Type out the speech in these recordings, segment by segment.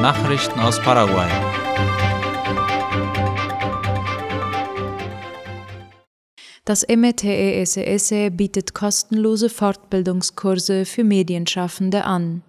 Nachrichten aus Paraguay. Das METESS bietet kostenlose Fortbildungskurse für Medienschaffende an.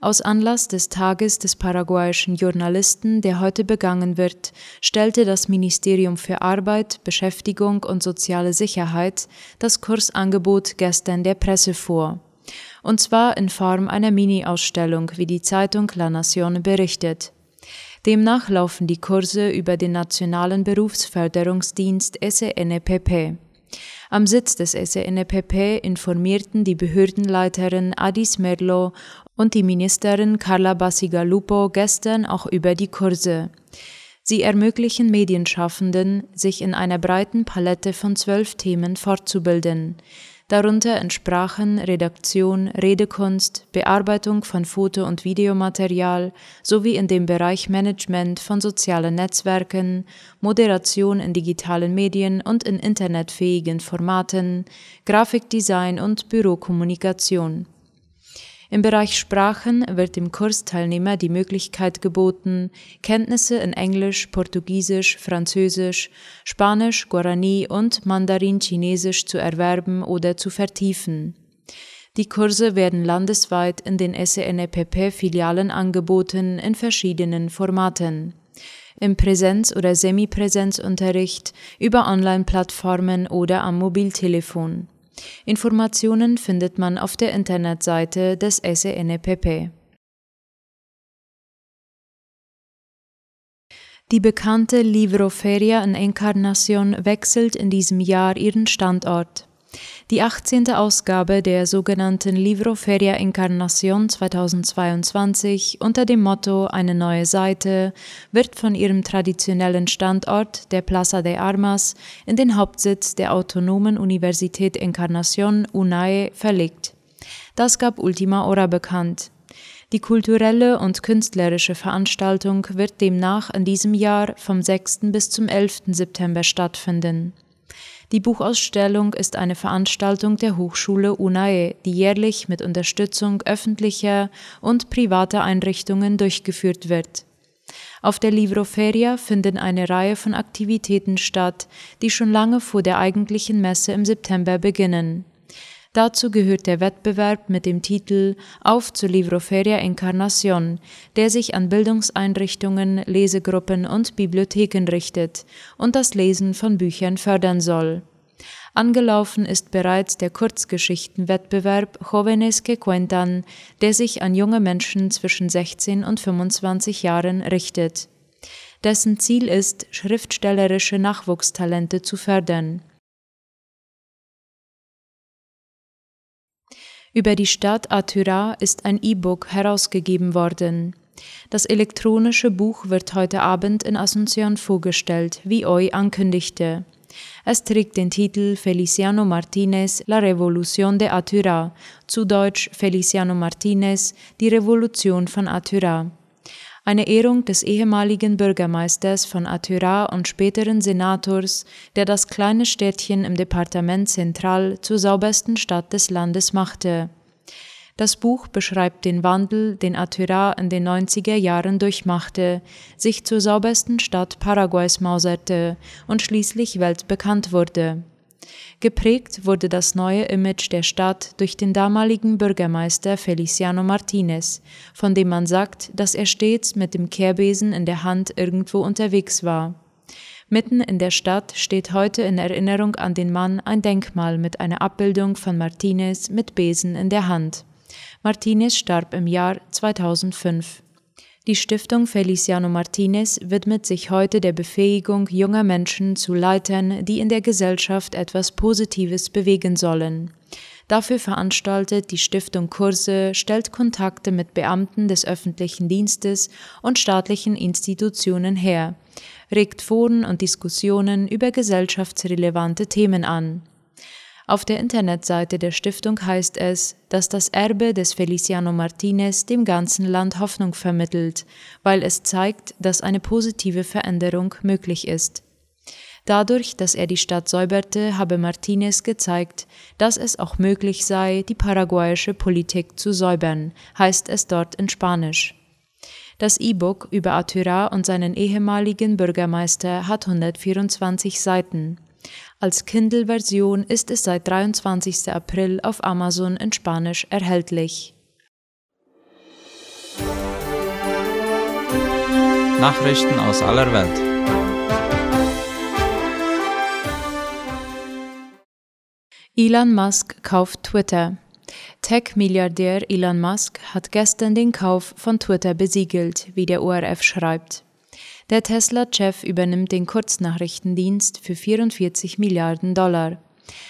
Aus Anlass des Tages des paraguayischen Journalisten, der heute begangen wird, stellte das Ministerium für Arbeit, Beschäftigung und soziale Sicherheit das Kursangebot gestern der Presse vor. Und zwar in Form einer Mini-Ausstellung, wie die Zeitung La Nación berichtet. Demnach laufen die Kurse über den Nationalen Berufsförderungsdienst SENPP. Am Sitz des SENPP informierten die Behördenleiterin Adis Merlo und die Ministerin Carla Basigalupo gestern auch über die Kurse. Sie ermöglichen Medienschaffenden, sich in einer breiten Palette von zwölf Themen fortzubilden. Darunter entsprachen Redaktion, Redekunst, Bearbeitung von Foto- und Videomaterial sowie in dem Bereich Management von sozialen Netzwerken, Moderation in digitalen Medien und in internetfähigen Formaten, Grafikdesign und Bürokommunikation. Im Bereich Sprachen wird dem Kursteilnehmer die Möglichkeit geboten, Kenntnisse in Englisch, Portugiesisch, Französisch, Spanisch, Guarani und Mandarin-Chinesisch zu erwerben oder zu vertiefen. Die Kurse werden landesweit in den SNPP-Filialen angeboten in verschiedenen Formaten. Im Präsenz- oder Semipräsenzunterricht, über Online-Plattformen oder am Mobiltelefon. Informationen findet man auf der Internetseite des SENPP. Die bekannte Livroferia in Encarnación wechselt in diesem Jahr ihren Standort. Die 18. Ausgabe der sogenannten Libro Feria Encarnación 2022 unter dem Motto Eine neue Seite wird von ihrem traditionellen Standort, der Plaza de Armas, in den Hauptsitz der Autonomen Universität Encarnación UNAE verlegt. Das gab Ultima Hora bekannt. Die kulturelle und künstlerische Veranstaltung wird demnach in diesem Jahr vom 6. bis zum 11. September stattfinden. Die Buchausstellung ist eine Veranstaltung der Hochschule UNAE, die jährlich mit Unterstützung öffentlicher und privater Einrichtungen durchgeführt wird. Auf der Livroferia finden eine Reihe von Aktivitäten statt, die schon lange vor der eigentlichen Messe im September beginnen. Dazu gehört der Wettbewerb mit dem Titel Auf zur Livroferia Encarnación, der sich an Bildungseinrichtungen, Lesegruppen und Bibliotheken richtet und das Lesen von Büchern fördern soll. Angelaufen ist bereits der Kurzgeschichtenwettbewerb Jóvenes que Cuentan, der sich an junge Menschen zwischen 16 und 25 Jahren richtet. Dessen Ziel ist, schriftstellerische Nachwuchstalente zu fördern. Über die Stadt Atyra ist ein E-Book herausgegeben worden. Das elektronische Buch wird heute Abend in Asunción vorgestellt, wie Oi ankündigte. Es trägt den Titel Feliciano Martinez, La Revolución de Atyra, zu Deutsch Feliciano Martinez, die Revolution von Atyra eine Ehrung des ehemaligen Bürgermeisters von Atyra und späteren Senators, der das kleine Städtchen im Departement Central zur saubersten Stadt des Landes machte. Das Buch beschreibt den Wandel, den Atyra in den 90er Jahren durchmachte, sich zur saubersten Stadt Paraguays mauserte und schließlich weltbekannt wurde. Geprägt wurde das neue Image der Stadt durch den damaligen Bürgermeister Feliciano Martinez, von dem man sagt, dass er stets mit dem Kehrbesen in der Hand irgendwo unterwegs war. Mitten in der Stadt steht heute in Erinnerung an den Mann ein Denkmal mit einer Abbildung von Martinez mit Besen in der Hand. Martinez starb im Jahr 2005. Die Stiftung Feliciano Martinez widmet sich heute der Befähigung junger Menschen zu Leitern, die in der Gesellschaft etwas Positives bewegen sollen. Dafür veranstaltet die Stiftung Kurse, stellt Kontakte mit Beamten des öffentlichen Dienstes und staatlichen Institutionen her, regt Foren und Diskussionen über gesellschaftsrelevante Themen an. Auf der Internetseite der Stiftung heißt es, dass das Erbe des Feliciano Martinez dem ganzen Land Hoffnung vermittelt, weil es zeigt, dass eine positive Veränderung möglich ist. Dadurch, dass er die Stadt säuberte, habe Martinez gezeigt, dass es auch möglich sei, die paraguayische Politik zu säubern, heißt es dort in Spanisch. Das E-Book über Atyra und seinen ehemaligen Bürgermeister hat 124 Seiten. Als Kindle-Version ist es seit 23. April auf Amazon in Spanisch erhältlich. Nachrichten aus aller Welt. Elon Musk kauft Twitter. Tech-Milliardär Elon Musk hat gestern den Kauf von Twitter besiegelt, wie der ORF schreibt. Der Tesla-Chef übernimmt den Kurznachrichtendienst für 44 Milliarden Dollar.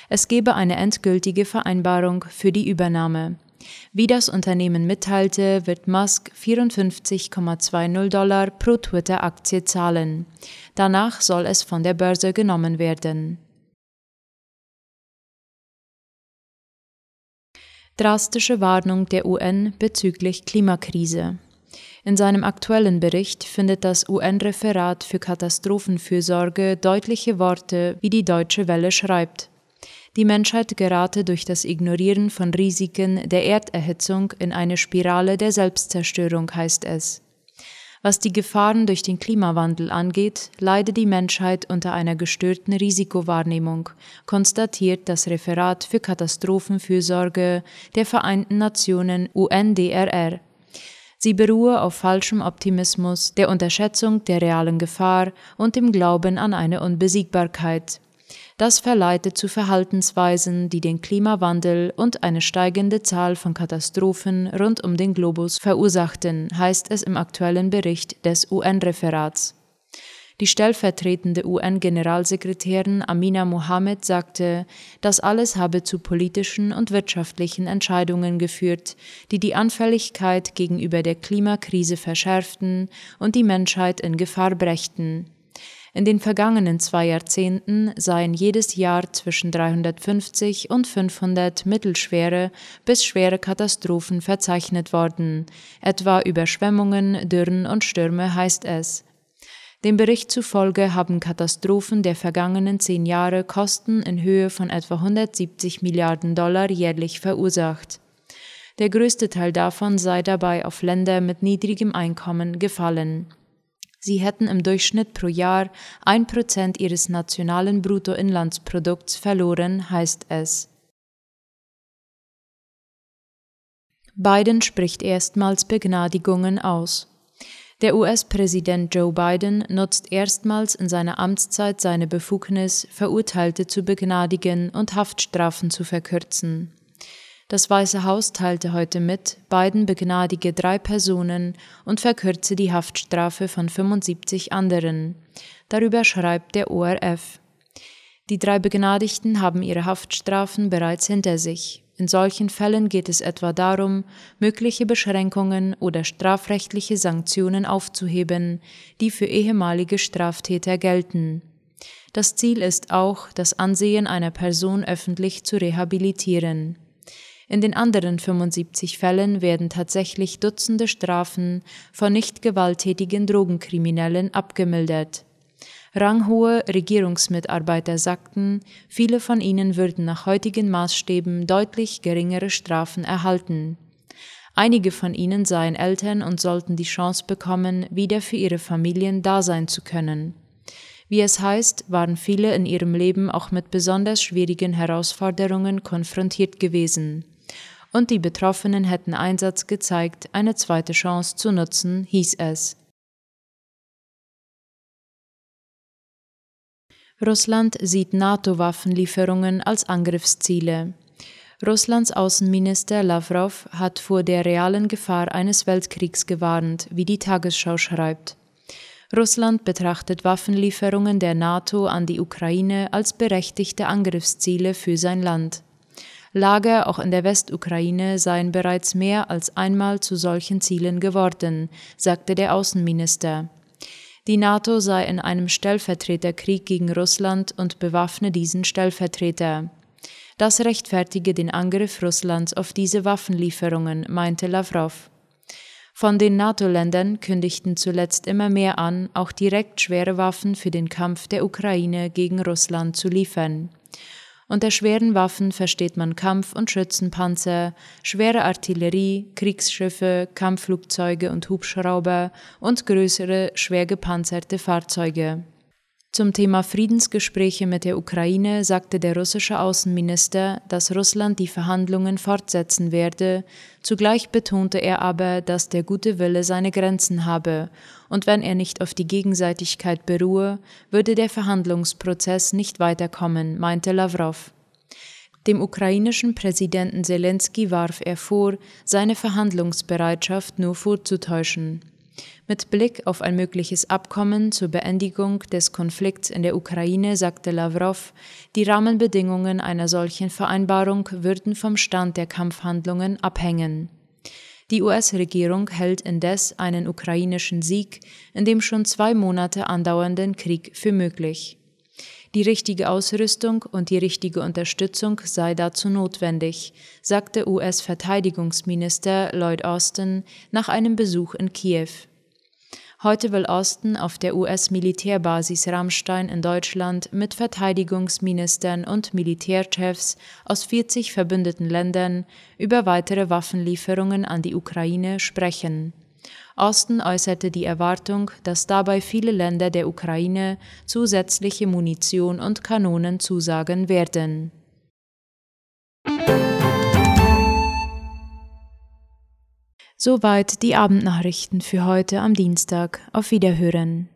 Es gebe eine endgültige Vereinbarung für die Übernahme. Wie das Unternehmen mitteilte, wird Musk 54,20 Dollar pro Twitter-Aktie zahlen. Danach soll es von der Börse genommen werden. Drastische Warnung der UN bezüglich Klimakrise. In seinem aktuellen Bericht findet das UN-Referat für Katastrophenfürsorge deutliche Worte, wie die Deutsche Welle schreibt. Die Menschheit gerate durch das Ignorieren von Risiken der Erderhitzung in eine Spirale der Selbstzerstörung, heißt es. Was die Gefahren durch den Klimawandel angeht, leide die Menschheit unter einer gestörten Risikowahrnehmung, konstatiert das Referat für Katastrophenfürsorge der Vereinten Nationen UNDRR. Sie beruhe auf falschem Optimismus, der Unterschätzung der realen Gefahr und dem Glauben an eine Unbesiegbarkeit. Das verleitet zu Verhaltensweisen, die den Klimawandel und eine steigende Zahl von Katastrophen rund um den Globus verursachten, heißt es im aktuellen Bericht des UN-Referats. Die stellvertretende UN-Generalsekretärin Amina Mohammed sagte, das alles habe zu politischen und wirtschaftlichen Entscheidungen geführt, die die Anfälligkeit gegenüber der Klimakrise verschärften und die Menschheit in Gefahr brächten. In den vergangenen zwei Jahrzehnten seien jedes Jahr zwischen 350 und 500 mittelschwere bis schwere Katastrophen verzeichnet worden, etwa Überschwemmungen, Dürren und Stürme heißt es. Dem Bericht zufolge haben Katastrophen der vergangenen zehn Jahre Kosten in Höhe von etwa 170 Milliarden Dollar jährlich verursacht. Der größte Teil davon sei dabei auf Länder mit niedrigem Einkommen gefallen. Sie hätten im Durchschnitt pro Jahr ein Prozent ihres nationalen Bruttoinlandsprodukts verloren, heißt es. Biden spricht erstmals Begnadigungen aus. Der US-Präsident Joe Biden nutzt erstmals in seiner Amtszeit seine Befugnis, Verurteilte zu begnadigen und Haftstrafen zu verkürzen. Das Weiße Haus teilte heute mit, Biden begnadige drei Personen und verkürze die Haftstrafe von 75 anderen. Darüber schreibt der ORF. Die drei Begnadigten haben ihre Haftstrafen bereits hinter sich. In solchen Fällen geht es etwa darum, mögliche Beschränkungen oder strafrechtliche Sanktionen aufzuheben, die für ehemalige Straftäter gelten. Das Ziel ist auch, das Ansehen einer Person öffentlich zu rehabilitieren. In den anderen 75 Fällen werden tatsächlich Dutzende Strafen von nicht gewalttätigen Drogenkriminellen abgemildert. Ranghohe Regierungsmitarbeiter sagten, viele von ihnen würden nach heutigen Maßstäben deutlich geringere Strafen erhalten. Einige von ihnen seien Eltern und sollten die Chance bekommen, wieder für ihre Familien da sein zu können. Wie es heißt, waren viele in ihrem Leben auch mit besonders schwierigen Herausforderungen konfrontiert gewesen und die Betroffenen hätten Einsatz gezeigt, eine zweite Chance zu nutzen, hieß es. Russland sieht NATO-Waffenlieferungen als Angriffsziele. Russlands Außenminister Lavrov hat vor der realen Gefahr eines Weltkriegs gewarnt, wie die Tagesschau schreibt. Russland betrachtet Waffenlieferungen der NATO an die Ukraine als berechtigte Angriffsziele für sein Land. Lager auch in der Westukraine seien bereits mehr als einmal zu solchen Zielen geworden, sagte der Außenminister. Die NATO sei in einem Stellvertreterkrieg gegen Russland und bewaffne diesen Stellvertreter. Das rechtfertige den Angriff Russlands auf diese Waffenlieferungen, meinte Lavrov. Von den NATO-Ländern kündigten zuletzt immer mehr an, auch direkt schwere Waffen für den Kampf der Ukraine gegen Russland zu liefern. Unter schweren Waffen versteht man Kampf- und Schützenpanzer, schwere Artillerie, Kriegsschiffe, Kampfflugzeuge und Hubschrauber und größere, schwer gepanzerte Fahrzeuge. Zum Thema Friedensgespräche mit der Ukraine sagte der russische Außenminister, dass Russland die Verhandlungen fortsetzen werde, zugleich betonte er aber, dass der gute Wille seine Grenzen habe, und wenn er nicht auf die Gegenseitigkeit beruhe, würde der Verhandlungsprozess nicht weiterkommen, meinte Lavrov. Dem ukrainischen Präsidenten Zelensky warf er vor, seine Verhandlungsbereitschaft nur vorzutäuschen. Mit Blick auf ein mögliches Abkommen zur Beendigung des Konflikts in der Ukraine sagte Lavrov, die Rahmenbedingungen einer solchen Vereinbarung würden vom Stand der Kampfhandlungen abhängen. Die US-Regierung hält indes einen ukrainischen Sieg in dem schon zwei Monate andauernden Krieg für möglich. Die richtige Ausrüstung und die richtige Unterstützung sei dazu notwendig, sagte US-Verteidigungsminister Lloyd Austin nach einem Besuch in Kiew. Heute will Osten auf der US-Militärbasis Rammstein in Deutschland mit Verteidigungsministern und Militärchefs aus 40 verbündeten Ländern über weitere Waffenlieferungen an die Ukraine sprechen. Osten äußerte die Erwartung, dass dabei viele Länder der Ukraine zusätzliche Munition und Kanonen zusagen werden. Soweit die Abendnachrichten für heute am Dienstag. Auf Wiederhören.